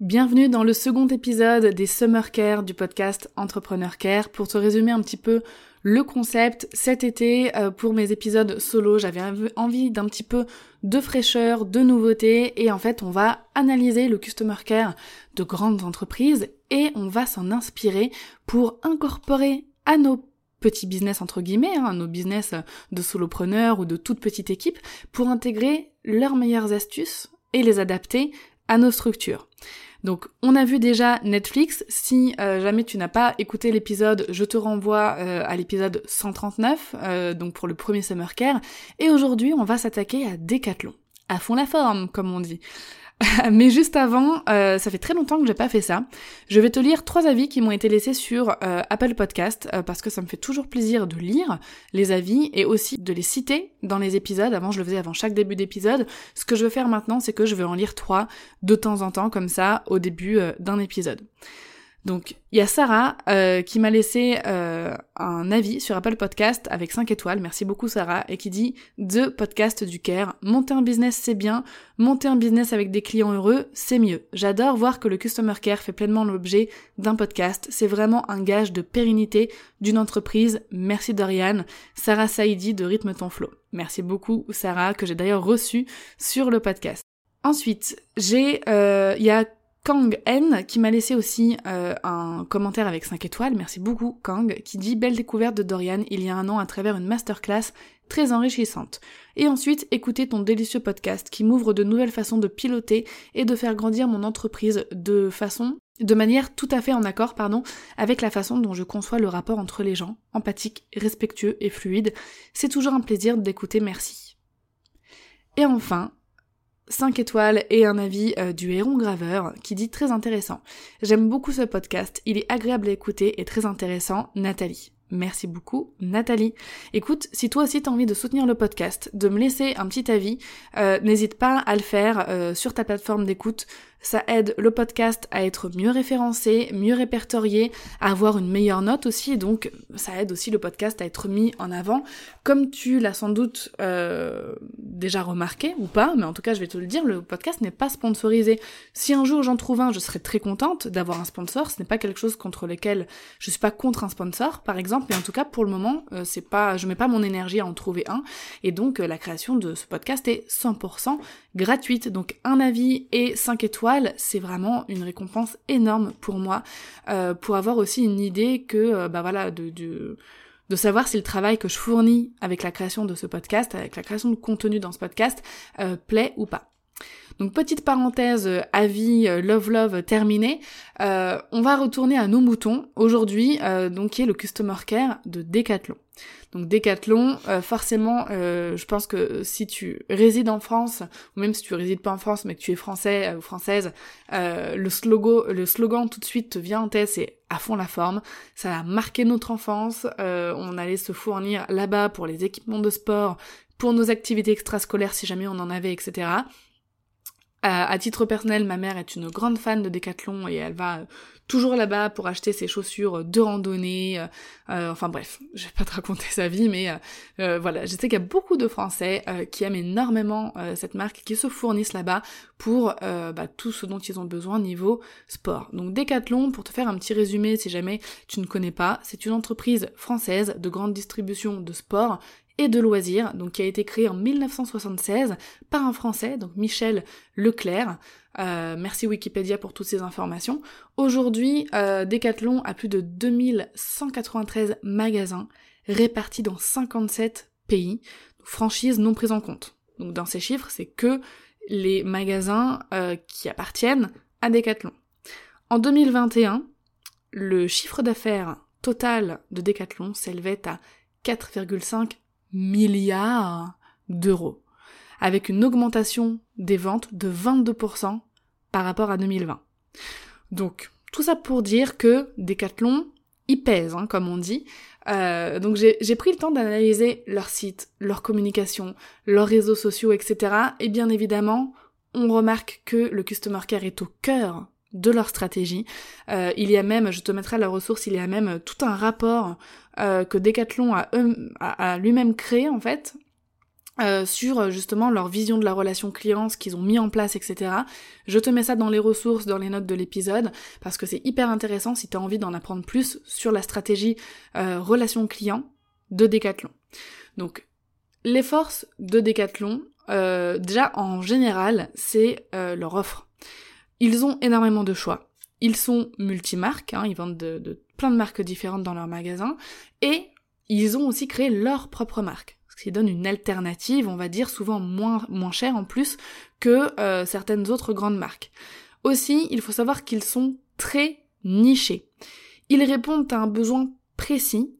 Bienvenue dans le second épisode des Summer Care du podcast Entrepreneur Care. Pour te résumer un petit peu le concept, cet été, euh, pour mes épisodes solo, j'avais envie d'un petit peu de fraîcheur, de nouveauté, et en fait, on va analyser le Customer Care de grandes entreprises et on va s'en inspirer pour incorporer à nos petits business entre guillemets, hein, nos business de solopreneurs ou de toute petite équipe, pour intégrer leurs meilleures astuces et les adapter à nos structures. Donc on a vu déjà Netflix, si euh, jamais tu n'as pas écouté l'épisode, je te renvoie euh, à l'épisode 139, euh, donc pour le premier Summer Care, et aujourd'hui on va s'attaquer à Decathlon, à fond la forme comme on dit. Mais juste avant, euh, ça fait très longtemps que j'ai pas fait ça. Je vais te lire trois avis qui m'ont été laissés sur euh, Apple Podcast euh, parce que ça me fait toujours plaisir de lire les avis et aussi de les citer dans les épisodes. Avant, je le faisais avant chaque début d'épisode. Ce que je veux faire maintenant, c'est que je vais en lire trois de temps en temps comme ça au début d'un épisode. Donc il y a Sarah euh, qui m'a laissé euh, un avis sur Apple Podcast avec 5 étoiles, merci beaucoup Sarah, et qui dit deux podcasts du Care, monter un business c'est bien, monter un business avec des clients heureux c'est mieux. J'adore voir que le Customer Care fait pleinement l'objet d'un podcast, c'est vraiment un gage de pérennité d'une entreprise. Merci Dorian, Sarah Saidi de Rythme ton flow. Merci beaucoup Sarah, que j'ai d'ailleurs reçu sur le podcast. Ensuite, j'ai, euh, il y a Kang N qui m'a laissé aussi euh, un commentaire avec 5 étoiles, merci beaucoup Kang, qui dit belle découverte de Dorian il y a un an à travers une masterclass très enrichissante. Et ensuite, écouter ton délicieux podcast qui m'ouvre de nouvelles façons de piloter et de faire grandir mon entreprise de façon, de manière tout à fait en accord, pardon, avec la façon dont je conçois le rapport entre les gens, empathique, respectueux et fluide. C'est toujours un plaisir d'écouter, merci. Et enfin, 5 étoiles et un avis euh, du héron graveur qui dit très intéressant. J'aime beaucoup ce podcast, il est agréable à écouter et très intéressant, Nathalie. Merci beaucoup Nathalie. Écoute, si toi aussi t'as envie de soutenir le podcast, de me laisser un petit avis, euh, n'hésite pas à le faire euh, sur ta plateforme d'écoute ça aide le podcast à être mieux référencé, mieux répertorié, à avoir une meilleure note aussi, donc ça aide aussi le podcast à être mis en avant. Comme tu l'as sans doute euh, déjà remarqué ou pas, mais en tout cas je vais te le dire, le podcast n'est pas sponsorisé. Si un jour j'en trouve un, je serais très contente d'avoir un sponsor. Ce n'est pas quelque chose contre lequel je suis pas contre un sponsor, par exemple, mais en tout cas pour le moment, euh, c'est pas, je mets pas mon énergie à en trouver un, et donc euh, la création de ce podcast est 100% gratuite. Donc un avis et 5 étoiles c'est vraiment une récompense énorme pour moi, euh, pour avoir aussi une idée que, euh, bah voilà, de, de, de savoir si le travail que je fournis avec la création de ce podcast, avec la création de contenu dans ce podcast, euh, plaît ou pas. Donc petite parenthèse, avis love love terminé. on va retourner à nos moutons aujourd'hui, donc qui est le customer care de Decathlon. Donc Décathlon, euh, forcément, euh, je pense que si tu résides en France, ou même si tu résides pas en France, mais que tu es français euh, ou française, le slogan, le slogan tout de suite te vient en tête, c'est à fond la forme. Ça a marqué notre enfance. on allait se fournir là-bas pour les équipements de sport, pour nos activités extrascolaires si jamais on en avait, etc. À, titre personnel, ma mère est une grande fan de Decathlon et elle va toujours là-bas pour acheter ses chaussures de randonnée. Euh, euh, enfin bref, je vais pas te raconter sa vie, mais euh, voilà, je sais qu'il y a beaucoup de Français qui aiment énormément cette marque, qui se fournissent là-bas pour bah, tout ce dont ils ont besoin niveau sport. Donc Decathlon, pour te faire un petit résumé si jamais tu ne connais pas, c'est une entreprise française de grande distribution de sport et de loisirs, donc qui a été créé en 1976 par un Français, donc Michel Leclerc. Euh, merci Wikipédia pour toutes ces informations. Aujourd'hui, euh, Decathlon a plus de 2193 magasins répartis dans 57 pays, franchises non prises en compte. Donc dans ces chiffres, c'est que les magasins euh, qui appartiennent à Decathlon. En 2021, le chiffre d'affaires total de Decathlon s'élevait à 4,5 milliards d'euros. avec une augmentation des ventes de 22% par rapport à 2020. Donc, tout ça pour dire que Decathlon, il pèse, hein, comme on dit. Euh, donc j'ai pris le temps d'analyser leur site, leur communication, leurs réseaux sociaux, etc. Et bien évidemment, on remarque que le Customer Care est au cœur de leur stratégie. Euh, il y a même, je te mettrai la ressource, il y a même tout un rapport euh, que Decathlon a, lui-même créé en fait, euh, sur justement leur vision de la relation client, ce qu'ils ont mis en place, etc. Je te mets ça dans les ressources, dans les notes de l'épisode, parce que c'est hyper intéressant si tu as envie d'en apprendre plus sur la stratégie euh, relation client de Decathlon. Donc, les forces de Decathlon, déjà en général, c'est leur offre. Ils ont énormément de choix. Ils sont multimarques, hein, ils vendent de, plein de marques différentes dans leur magasin, et ils ont aussi créé leur propre marque ce qui donne une alternative, on va dire, souvent moins, chère en plus que euh, certaines autres grandes marques. Aussi, il faut savoir qu'ils sont très nichés. Ils répondent à un besoin précis,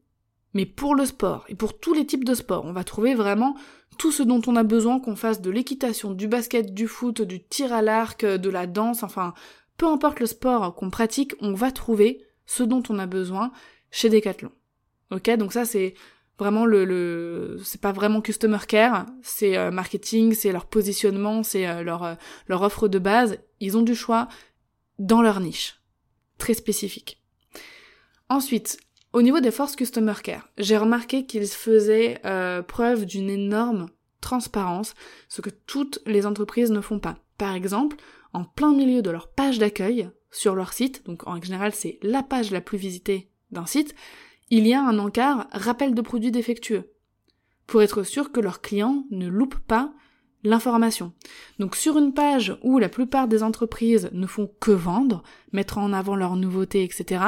mais pour le sport et pour tous les types de sports. On va trouver vraiment tout ce dont on a besoin, qu'on fasse de l'équitation, du basket, du foot, du tir à l'arc, de la danse, enfin, peu importe le sport qu'on pratique, on va trouver ce dont on a besoin chez Decathlon. Ok, donc ça c'est vraiment le, c'est pas vraiment customer care, c'est euh, marketing, c'est leur positionnement, c'est euh, leur euh, leur offre de base. Ils ont du choix dans leur niche, très spécifique. Ensuite, au niveau des forces customer care, j'ai remarqué qu'ils faisaient preuve d'une énorme transparence, ce que toutes les entreprises ne font pas. Par exemple, en plein milieu de leur page d'accueil sur leur site, donc en général c'est la page la plus visitée d'un site, il y a un encart rappel de produits défectueux, pour être sûr que leurs clients ne loupent pas l'information. Donc sur une page où la plupart des entreprises ne font que vendre, mettre en avant leurs nouveautés, etc.,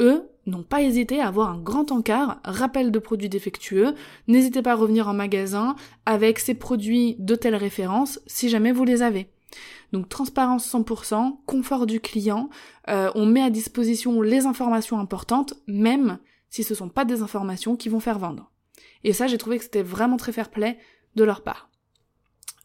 eux n'ont pas hésité à avoir un grand encart, rappel de produits défectueux, n'hésitez pas à revenir en magasin avec ces produits de telle référence si jamais vous les avez. Donc transparence 100%, confort du client, euh, on met à disposition les informations importantes, même si ce sont pas des informations qui vont faire vendre. Et ça, j'ai trouvé que c'était vraiment très fair play de leur part.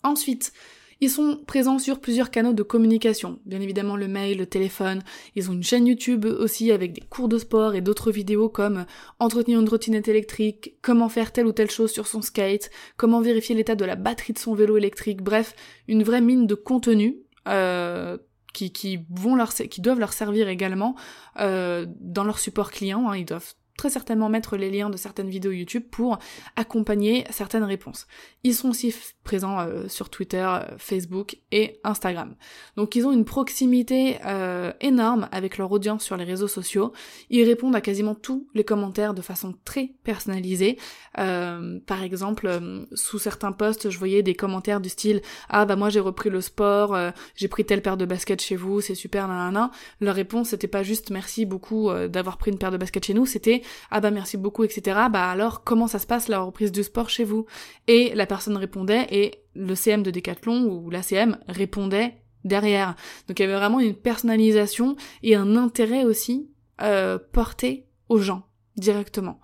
Ensuite, ils sont présents sur plusieurs canaux de communication, bien évidemment le mail, le téléphone, ils ont une chaîne YouTube aussi avec des cours de sport et d'autres vidéos comme entretenir une trottinette électrique, comment faire telle ou telle chose sur son skate, comment vérifier l'état de la batterie de son vélo électrique, bref, une vraie mine de contenu euh, qui, qui, vont leur, qui doivent leur servir également euh, dans leur support client, hein, ils doivent très certainement mettre les liens de certaines vidéos YouTube pour accompagner certaines réponses. Ils sont aussi présents euh, sur Twitter, euh, Facebook et Instagram. Donc ils ont une proximité euh, énorme avec leur audience sur les réseaux sociaux. Ils répondent à quasiment tous les commentaires de façon très personnalisée. par exemple, sous certains posts, je voyais des commentaires du style ah bah moi j'ai repris le sport, j'ai pris telle paire de baskets chez vous, c'est super nanana. Leur réponse c'était pas juste merci beaucoup d'avoir pris une paire de baskets chez nous, c'était ah bah merci beaucoup, etc. Bah alors comment ça se passe la reprise du sport chez vous? Et la personne répondait et le CM de Decathlon ou l'ACM répondait derrière. Donc il y avait vraiment une personnalisation et un intérêt aussi euh, porté aux gens directement.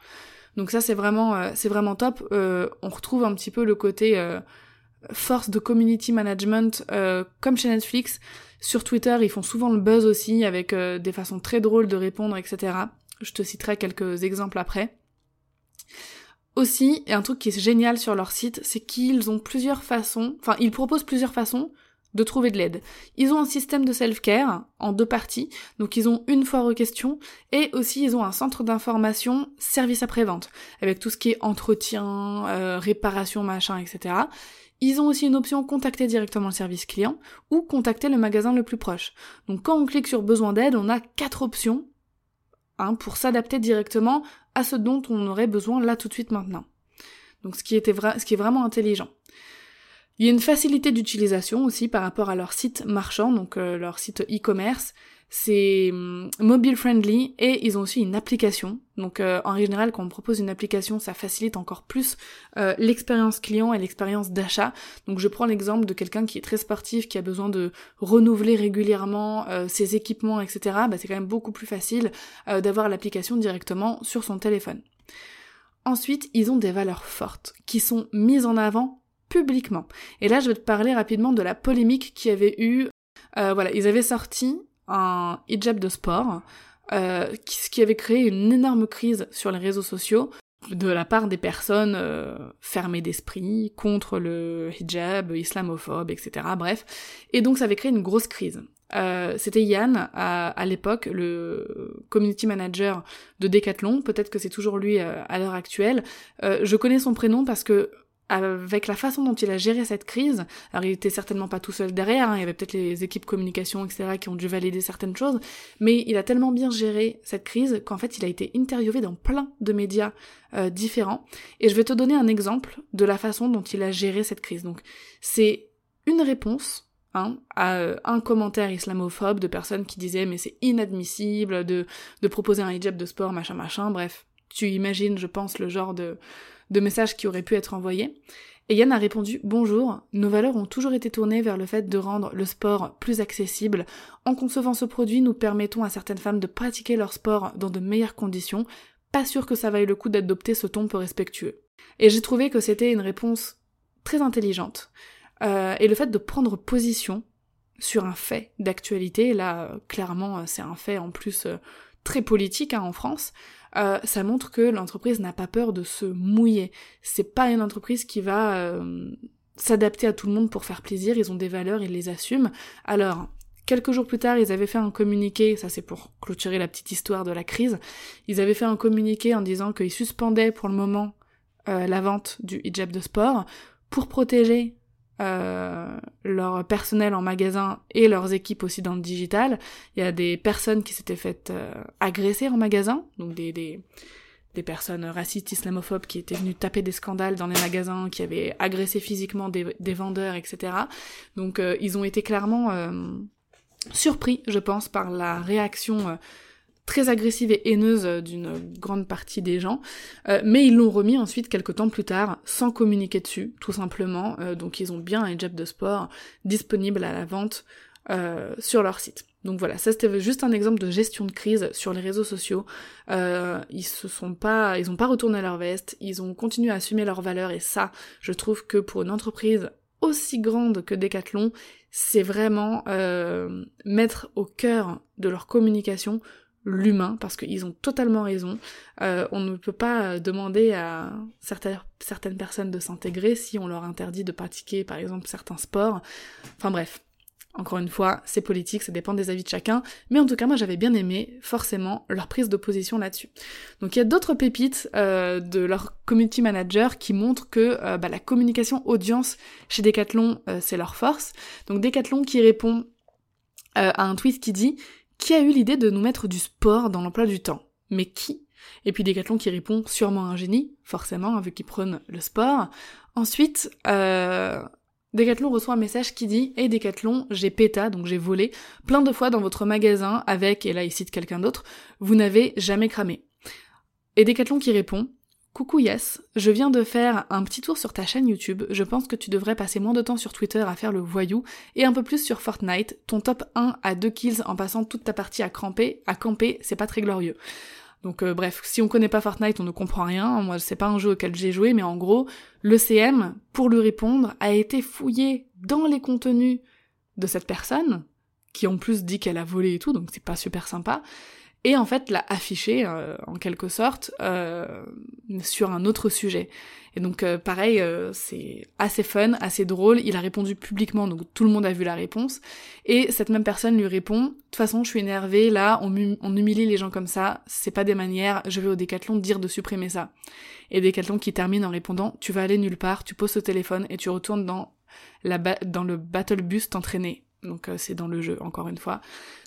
Donc ça c'est vraiment euh, c'est vraiment top. Euh, on retrouve un petit peu le côté force de community management comme chez Netflix. Sur Twitter, ils font souvent le buzz aussi avec des façons très drôles de répondre, etc. Je te citerai quelques exemples après. Aussi, et un truc qui est génial sur leur site, c'est qu'ils ont plusieurs façons, enfin ils proposent plusieurs façons de trouver de l'aide. Ils ont un système de self-care en deux parties, donc ils ont une foire aux questions, et aussi ils ont un centre d'information service après-vente, avec tout ce qui est entretien, euh, réparation, machin, etc. Ils ont aussi une option contacter directement le service client ou contacter le magasin le plus proche. Donc quand on clique sur besoin d'aide, on a quatre options Hein, pour s'adapter directement à ce dont on aurait besoin là tout de suite maintenant. Donc ce qui, était ce qui est vraiment intelligent. Il y a une facilité d'utilisation aussi par rapport à leur site marchand, donc euh, leur site e-commerce c'est hum, mobile friendly et ils ont aussi une application. Donc euh, en général quand on propose une application ça facilite encore plus euh, l'expérience client et l'expérience d'achat. Donc je prends l'exemple de quelqu'un qui est très sportif, qui a besoin de renouveler régulièrement euh, ses équipements, etc. Bah, c'est quand même beaucoup plus facile d'avoir l'application directement sur son téléphone. Ensuite ils ont des valeurs fortes qui sont mises en avant publiquement. Et là, je vais te parler rapidement de la polémique qui avait eu. Euh, voilà, ils avaient sorti un hijab de sport, euh, ce qui avait créé une énorme crise sur les réseaux sociaux de la part des personnes euh, fermées d'esprit contre le hijab, islamophobe, etc. Bref. Et donc ça avait créé une grosse crise. Euh, c'était Yann à, l'époque, le community manager de Decathlon. Peut-être que c'est toujours lui à l'heure actuelle. je connais son prénom parce que avec la façon dont il a géré cette crise, alors il était certainement pas tout seul derrière, hein, il y avait peut-être les équipes communication, etc., qui ont dû valider certaines choses, mais il a tellement bien géré cette crise qu'en fait il a été interviewé dans plein de médias euh, différents. Et je vais te donner un exemple de la façon dont il a géré cette crise. Donc c'est une réponse Hein, à euh, un commentaire islamophobe de personnes qui disaient mais c'est inadmissible de, de proposer un hijab de sport, machin machin, bref, tu imagines, je pense, le genre de, de messages qui auraient pu être envoyés. Et Yann a répondu Bonjour, nos valeurs ont toujours été tournées vers le fait de rendre le sport plus accessible. En concevant ce produit, nous permettons à certaines femmes de pratiquer leur sport dans de meilleures conditions. Pas sûr que ça vaille le coup d'adopter ce ton peu respectueux. Et j'ai trouvé que c'était une réponse très intelligente. Euh, et le fait de prendre position sur un fait d'actualité, là clairement c'est un fait en plus euh, très politique hein, en France, euh, ça montre que l'entreprise n'a pas peur de se mouiller. C'est pas une entreprise qui va euh, s'adapter à tout le monde pour faire plaisir, ils ont des valeurs, ils les assument. Alors, quelques jours plus tard, ils avaient fait un communiqué, ça c'est pour clôturer la petite histoire de la crise, ils avaient fait un communiqué en disant qu'ils suspendaient pour le moment euh, la vente du hijab de sport pour protéger euh, leur personnel en magasin et leurs équipes aussi dans le digital. Il y a des personnes qui s'étaient faites euh, agresser en magasin, donc des, des, des, personnes racistes, islamophobes qui étaient venues taper des scandales dans les magasins, qui avaient agressé physiquement des, vendeurs, etc. Donc euh, ils ont été clairement surpris, je pense, par la réaction très agressive et haineuse d'une grande partie des gens, euh, mais ils l'ont remis ensuite quelques temps plus tard, sans communiquer dessus, tout simplement, euh, donc ils ont bien un hijab de sport disponible à la vente euh, sur leur site. Donc voilà, ça c'était juste un exemple de gestion de crise sur les réseaux sociaux. ils se sont pas, ils ont pas retourné leur veste, ils ont continué à assumer leurs valeurs. Et ça, je trouve que pour une entreprise aussi grande que Decathlon, c'est vraiment mettre au cœur de leur communication l'humain, parce qu'ils ont totalement raison. Euh, on ne peut pas demander à certaines, certaines personnes de s'intégrer si on leur interdit de pratiquer, par exemple, certains sports. Enfin bref, encore une fois, c'est politique, ça dépend des avis de chacun, mais en tout cas, moi j'avais bien aimé, forcément, leur prise d'opposition là-dessus. Donc il y a d'autres pépites euh, de leur community manager qui montrent que euh, bah, la communication audience chez Decathlon, c'est leur force. Donc Decathlon qui répond à un tweet qui dit qui a eu l'idée de nous mettre du sport dans l'emploi du temps? Mais qui? Et puis Decathlon qui répond sûrement un génie, forcément, vu qu'ils prônent le sport. Ensuite, euh, Decathlon reçoit un message qui dit Hey Decathlon, j'ai péta, donc j'ai volé, plein de fois dans votre magasin avec, et là il cite quelqu'un d'autre, vous n'avez jamais cramé. Et Decathlon qui répond Coucou Yes, je viens de faire un petit tour sur ta chaîne YouTube, je pense que tu devrais passer moins de temps sur Twitter à faire le voyou et un peu plus sur Fortnite, ton top 1 à 2 kills en passant toute ta partie à cramper, à camper, c'est pas très glorieux. Donc euh, bref, si on connaît pas Fortnite, on ne comprend rien, moi c'est pas un jeu auquel j'ai joué, mais en gros, le CM, pour lui répondre, a été fouillé dans les contenus de cette personne, qui en plus dit qu'elle a volé et tout, donc c'est pas super sympa, et en fait l'a affiché euh, en quelque sorte euh, sur un autre sujet. Et donc euh, pareil, c'est assez fun, assez drôle. Il a répondu publiquement, donc tout le monde a vu la réponse. Et cette même personne lui répond de toute façon, je suis énervée. Là, on, humilie les gens comme ça. C'est pas des manières. Je vais au Décathlon dire de supprimer ça. Et Décathlon qui termine en répondant tu vas aller nulle part, tu poses au téléphone et tu retournes dans la dans le battle bus t'entraîner. Donc euh, c'est dans le jeu, encore une fois.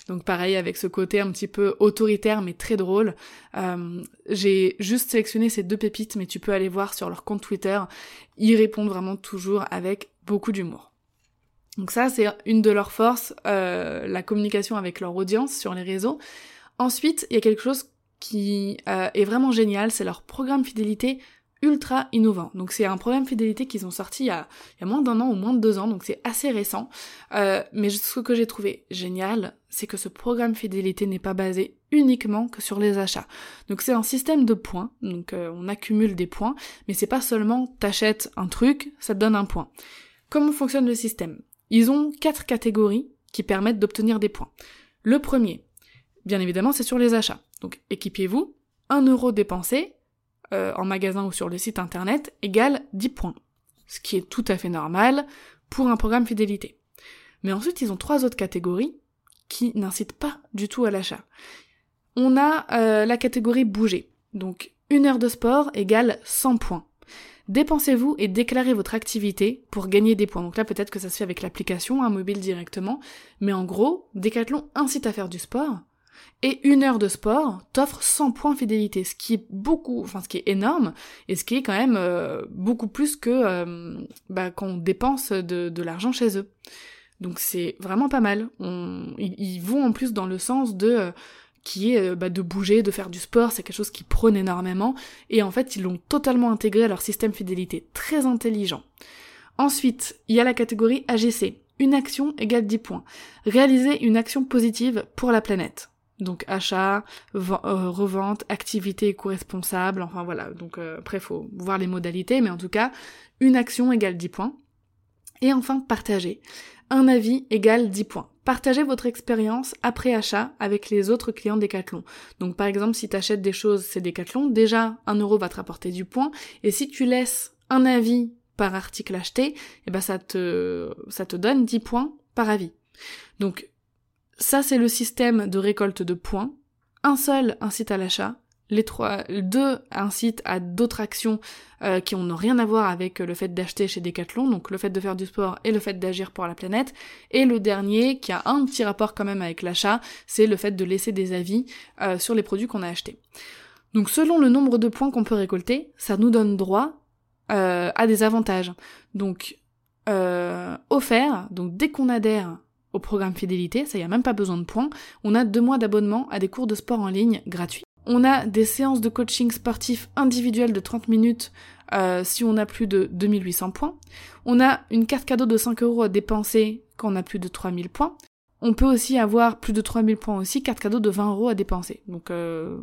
Donc pareil, avec ce côté un petit peu autoritaire mais très drôle. Euh, j'ai juste sélectionné ces deux pépites, mais tu peux aller voir sur leur compte Twitter. Ils répondent vraiment toujours avec beaucoup d'humour. Donc ça, c'est une de leurs forces, euh, la communication avec leur audience sur les réseaux. Ensuite, il y a quelque chose qui est vraiment génial, c'est leur programme fidélité ultra innovant. Donc c'est un programme fidélité qu'ils ont sorti il y, a, il y a moins d'un an ou moins de deux ans, donc c'est assez récent. Euh, mais ce que j'ai trouvé génial, c'est que ce programme fidélité n'est pas basé uniquement que sur les achats. Donc c'est un système de points, donc euh, on accumule des points, mais c'est pas seulement t'achètes un truc, ça te donne un point. Comment fonctionne le système? Ils ont quatre catégories qui permettent d'obtenir des points. Le premier, bien évidemment, c'est sur les achats. Donc équipiez-vous, 1 euro dépensé euh, en magasin ou sur le site internet égale 10 points. Ce qui est tout à fait normal pour un programme fidélité. Mais ensuite, ils ont trois autres catégories qui n'incitent pas du tout à l'achat. On a euh, la catégorie bouger. Donc, une heure de sport égale 100 points. Dépensez-vous et déclarez votre activité pour gagner des points. Donc là, peut-être que ça se fait avec l'application, un mobile directement. Mais en gros, Decathlon incite à faire du sport. Et une heure de sport t'offre 100 points fidélité, ce qui est beaucoup, enfin ce qui est énorme, et ce qui est quand même euh, beaucoup plus que euh, bah, quand dépense de, de l'argent chez eux. Donc c'est vraiment pas mal. ils, vont en plus dans le sens de euh, qui est bah, de bouger, de faire du sport, c'est quelque chose qu'ils prônent énormément, et en fait ils l'ont totalement intégré à leur système fidélité, très intelligent. Ensuite, il y a la catégorie AGC, une action égale 10 points. Réaliser une action positive pour la planète. Donc achat, euh, revente, activité éco-responsable, enfin voilà. Donc euh, après, faut voir les modalités, mais en tout cas, une action égale 10 points. Et enfin, partager. Un avis égale 10 points. Partagez votre expérience après achat avec les autres clients Decathlon. Donc par exemple, si tu achètes des choses, c'est Decathlon, déjà 1 euro va te rapporter du point. Et si tu laisses un avis par article acheté, eh ben ça te, ça te donne 10 points par avis. Donc ça, c'est le système de récolte de points. Un seul incite à l'achat, les trois, deux incitent à d'autres actions euh, qui n'ont rien à voir avec le fait d'acheter chez Decathlon, donc le fait de faire du sport et le fait d'agir pour la planète. Et le dernier, qui a un petit rapport quand même avec l'achat, c'est le fait de laisser des avis euh, sur les produits qu'on a achetés. Donc selon le nombre de points qu'on peut récolter, ça nous donne droit euh, à des avantages. Donc offert, donc dès qu'on adhère au programme fidélité, ça y a même pas besoin de points. On a deux mois d'abonnement à des cours de sport en ligne gratuits. On a des séances de coaching sportif individuel de 30 minutes euh, si on a plus de 2800 points. On a une carte cadeau de 5 euros à dépenser quand on a plus de 3000 points. On peut aussi avoir plus de 3000 points aussi, carte cadeau de 20 euros à dépenser. Donc euh,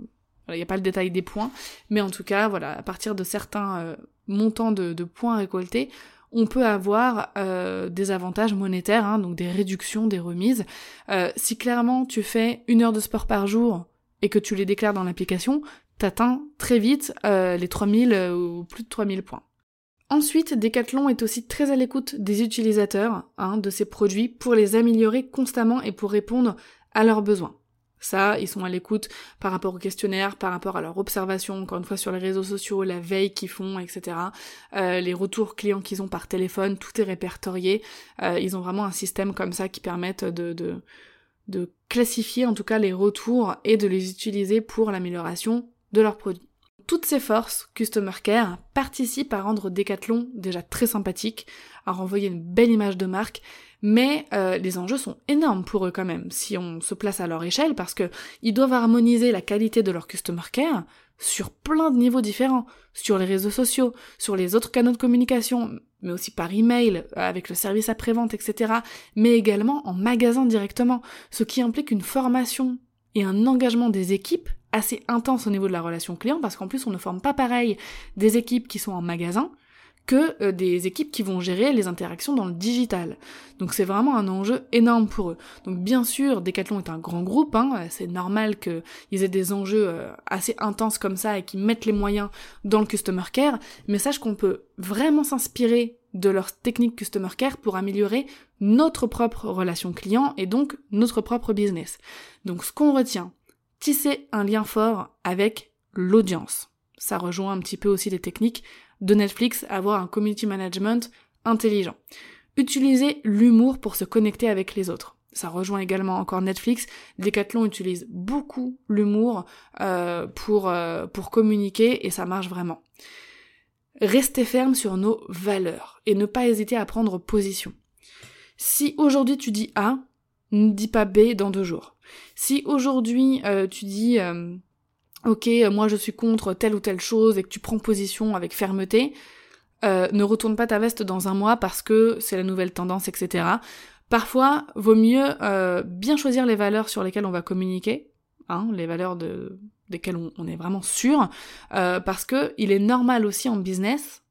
il n'y a pas le détail des points, mais en tout cas, voilà, à partir de certains euh, montants de, de, points récoltés, on peut avoir euh, des avantages monétaires, hein, donc des réductions, des remises. Euh, si clairement tu fais une heure de sport par jour et que tu les déclares dans l'application, t'atteins très vite euh, les 3000 ou plus de 3000 points. Ensuite, Decathlon est aussi très à l'écoute des utilisateurs hein, de ces produits pour les améliorer constamment et pour répondre à leurs besoins. Ça, ils sont à l'écoute par rapport au questionnaire, par rapport à leur observation, encore une fois sur les réseaux sociaux, la veille qu'ils font, etc. Euh, les retours clients qu'ils ont par téléphone, tout est répertorié. Euh, ils ont vraiment un système comme ça qui permettent de, de, de classifier en tout cas les retours et de les utiliser pour l'amélioration de leurs produits. Toutes ces forces, Customer Care, participent à rendre Decathlon déjà très sympathique, à renvoyer une belle image de marque, mais euh, les enjeux sont énormes pour eux quand même, si on se place à leur échelle, parce que ils doivent harmoniser la qualité de leur customer care sur plein de niveaux différents, sur les réseaux sociaux, sur les autres canaux de communication, mais aussi par email, avec le service après-vente, etc., mais également en magasin directement, ce qui implique une formation et un engagement des équipes assez intense au niveau de la relation client, parce qu'en plus on ne forme pas pareil des équipes qui sont en magasin que euh, des équipes qui vont gérer les interactions dans le digital. Donc c'est vraiment un enjeu énorme pour eux. Donc bien sûr, Decathlon est un grand groupe, hein, c'est normal qu'ils aient des enjeux euh, assez intenses comme ça et qu'ils mettent les moyens dans le customer care, mais sache qu'on peut vraiment s'inspirer de leur technique customer care pour améliorer notre propre relation client et donc notre propre business. Donc ce qu'on retient, tisser un lien fort avec l'audience. Ça rejoint un petit peu aussi les techniques de Netflix, avoir un community management intelligent. Utiliser l'humour pour se connecter avec les autres. Ça rejoint également encore Netflix. Decathlon utilise beaucoup l'humour euh, pour, euh, pour communiquer et ça marche vraiment. Restez ferme sur nos valeurs et ne pas hésiter à prendre position. Si aujourd'hui tu dis A, ne dis pas B dans deux jours. Si aujourd'hui euh, tu dis ok, euh, moi je suis contre telle ou telle chose et que tu prends position avec fermeté, euh, ne retourne pas ta veste dans un mois parce que c'est la nouvelle tendance, etc. Parfois, vaut mieux euh, bien choisir les valeurs sur lesquelles on va communiquer, hein, les valeurs de, desquelles on, est vraiment sûr, parce que il est normal aussi en business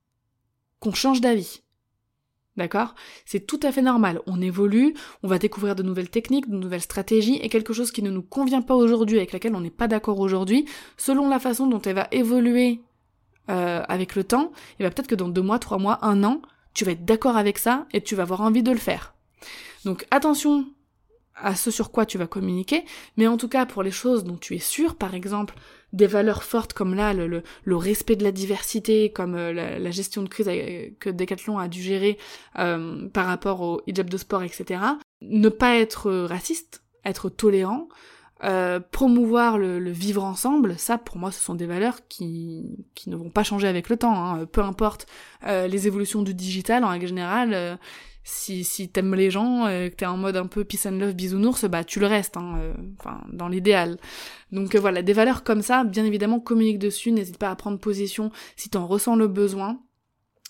qu'on change d'avis. D'accord? C'est tout à fait normal. On évolue, on va découvrir de nouvelles techniques, de nouvelles stratégies, et quelque chose qui ne nous convient pas aujourd'hui, avec laquelle on n'est pas d'accord aujourd'hui, selon la façon dont elle va évoluer euh, avec le temps, et va peut-être que dans deux mois, trois mois, un an, tu vas être d'accord avec ça et tu vas avoir envie de le faire. Donc attention à ce sur quoi tu vas communiquer, mais en tout cas pour les choses dont tu es sûr, par exemple des valeurs fortes comme là le, le, respect de la diversité, comme euh, la, gestion de crise euh, que Decathlon a dû gérer euh, par rapport au hijab de sport, etc. Ne pas être raciste, être tolérant, promouvoir le, vivre ensemble, ça pour moi ce sont des valeurs qui, qui ne vont pas changer avec le temps, hein. peu importe les évolutions du digital en règle générale si, si t'aimes les gens, euh, que t'es en mode un peu peace and love bisounours, bah tu le restes, hein, euh, enfin dans l'idéal. Donc euh, voilà, des valeurs comme ça, bien évidemment, communique dessus, n'hésite pas à prendre position si t'en ressens le besoin.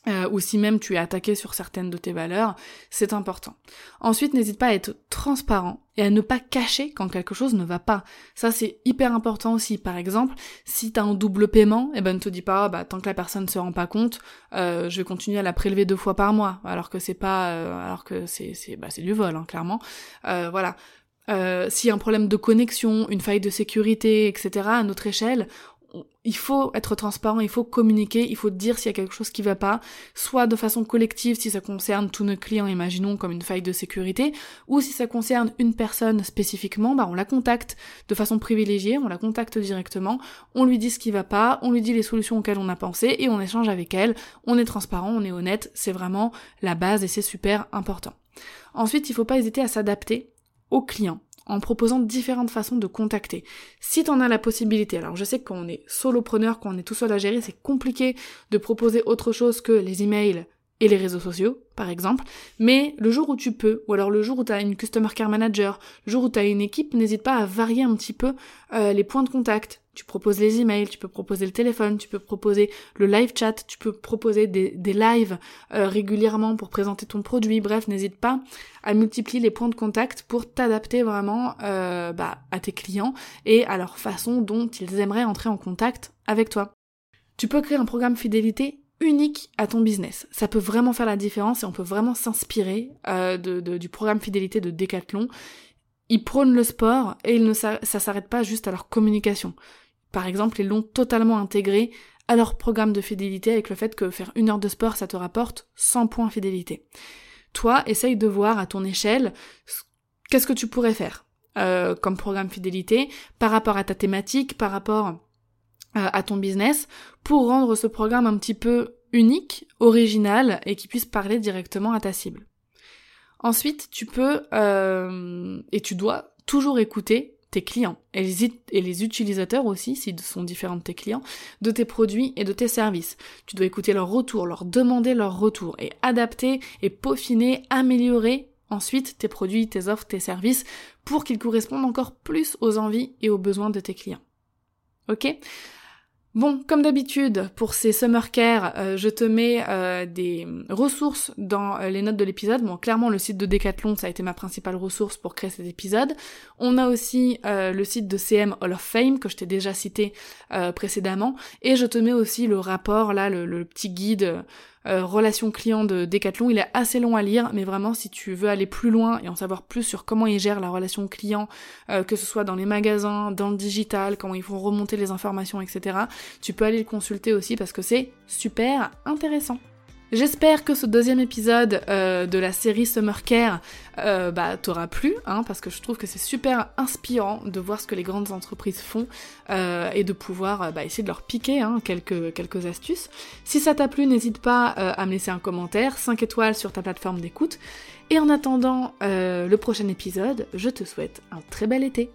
Euh, ou si même tu es attaqué sur certaines de tes valeurs, c'est important. Ensuite, n'hésite pas à être transparent et à ne pas cacher quand quelque chose ne va pas. Ça, c'est hyper important aussi. Par exemple, si t'as un double paiement, eh ben ne te dis pas, bah tant que la personne ne se rend pas compte, euh, je vais continuer à la prélever deux fois par mois, alors que c'est pas, euh, alors que c'est c'est bah c'est du vol, hein, clairement. voilà. S'il y a un problème de connexion, une faille de sécurité, etc., à notre échelle, il faut être transparent, il faut communiquer, il faut dire s'il y a quelque chose qui va pas, soit de façon collective si ça concerne tous nos clients, imaginons comme une faille de sécurité, ou si ça concerne une personne spécifiquement, bah on la contacte de façon privilégiée, on la contacte directement, on lui dit ce qui va pas, on lui dit les solutions auxquelles on a pensé et on échange avec elle, on est transparent, on est honnête, c'est vraiment la base et c'est super important. Ensuite, il faut pas hésiter à s'adapter aux clients en proposant différentes façons de contacter. Si t'en as la possibilité, alors je sais que quand on est solopreneur, quand on est tout seul à gérer, c'est compliqué de proposer autre chose que les emails et les réseaux sociaux, par exemple, mais le jour où tu peux, ou alors le jour où tu as une Customer Care Manager, le jour où tu as une équipe, n'hésite pas à varier un petit peu euh, les points de contact. Tu proposes les emails, tu peux proposer le téléphone, tu peux proposer le live chat, tu peux proposer des, des lives euh, régulièrement pour présenter ton produit. Bref, n'hésite pas à multiplier les points de contact pour t'adapter vraiment euh, bah, à tes clients et à leur façon dont ils aimeraient entrer en contact avec toi. Tu peux créer un programme fidélité unique à ton business. Ça peut vraiment faire la différence et on peut vraiment s'inspirer euh, de, du programme fidélité de Decathlon. Ils prônent le sport et ils ne, ça, s'arrête pas juste à leur communication. Par exemple, ils l'ont totalement intégré à leur programme de fidélité avec le fait que faire une heure de sport, ça te rapporte 100 points fidélité. Toi, essaye de voir à ton échelle qu'est-ce que tu pourrais faire euh, comme programme fidélité par rapport à ta thématique, par rapport euh, à ton business pour rendre ce programme un petit peu unique, original et qui puisse parler directement à ta cible. Ensuite, tu peux euh, et tu dois toujours écouter tes clients et les, utilisateurs aussi, s'ils sont différents de tes clients, de tes produits et de tes services. Tu dois écouter leurs retours, leur demander leur retour et adapter et peaufiner, améliorer ensuite tes produits, tes offres, tes services pour qu'ils correspondent encore plus aux envies et aux besoins de tes clients. Ok? Bon, comme d'habitude, pour ces summer care, euh, je te mets euh, des ressources dans euh, les notes de l'épisode. Bon, clairement, le site de Decathlon, ça a été ma principale ressource pour créer cet épisode. On a aussi le site de CM Hall of Fame, que je t'ai déjà cité précédemment. Et je te mets aussi le rapport, là, le petit guide euh, relation client de Decathlon. Il est assez long à lire, mais vraiment si tu veux aller plus loin et en savoir plus sur comment ils gèrent la relation client, euh, que ce soit dans les magasins, dans le digital, comment ils font remonter les informations, etc., tu peux aller le consulter aussi parce que c'est super intéressant. J'espère que ce deuxième épisode euh, de la série Summer Care euh, bah, t'aura plu, hein, parce que je trouve que c'est super inspirant de voir ce que les grandes entreprises font euh, et de pouvoir bah, essayer de leur piquer hein, quelques, quelques astuces. Si ça t'a plu, n'hésite pas à me laisser un commentaire, 5 étoiles sur ta plateforme d'écoute. Et en attendant le prochain épisode, je te souhaite un très bel été.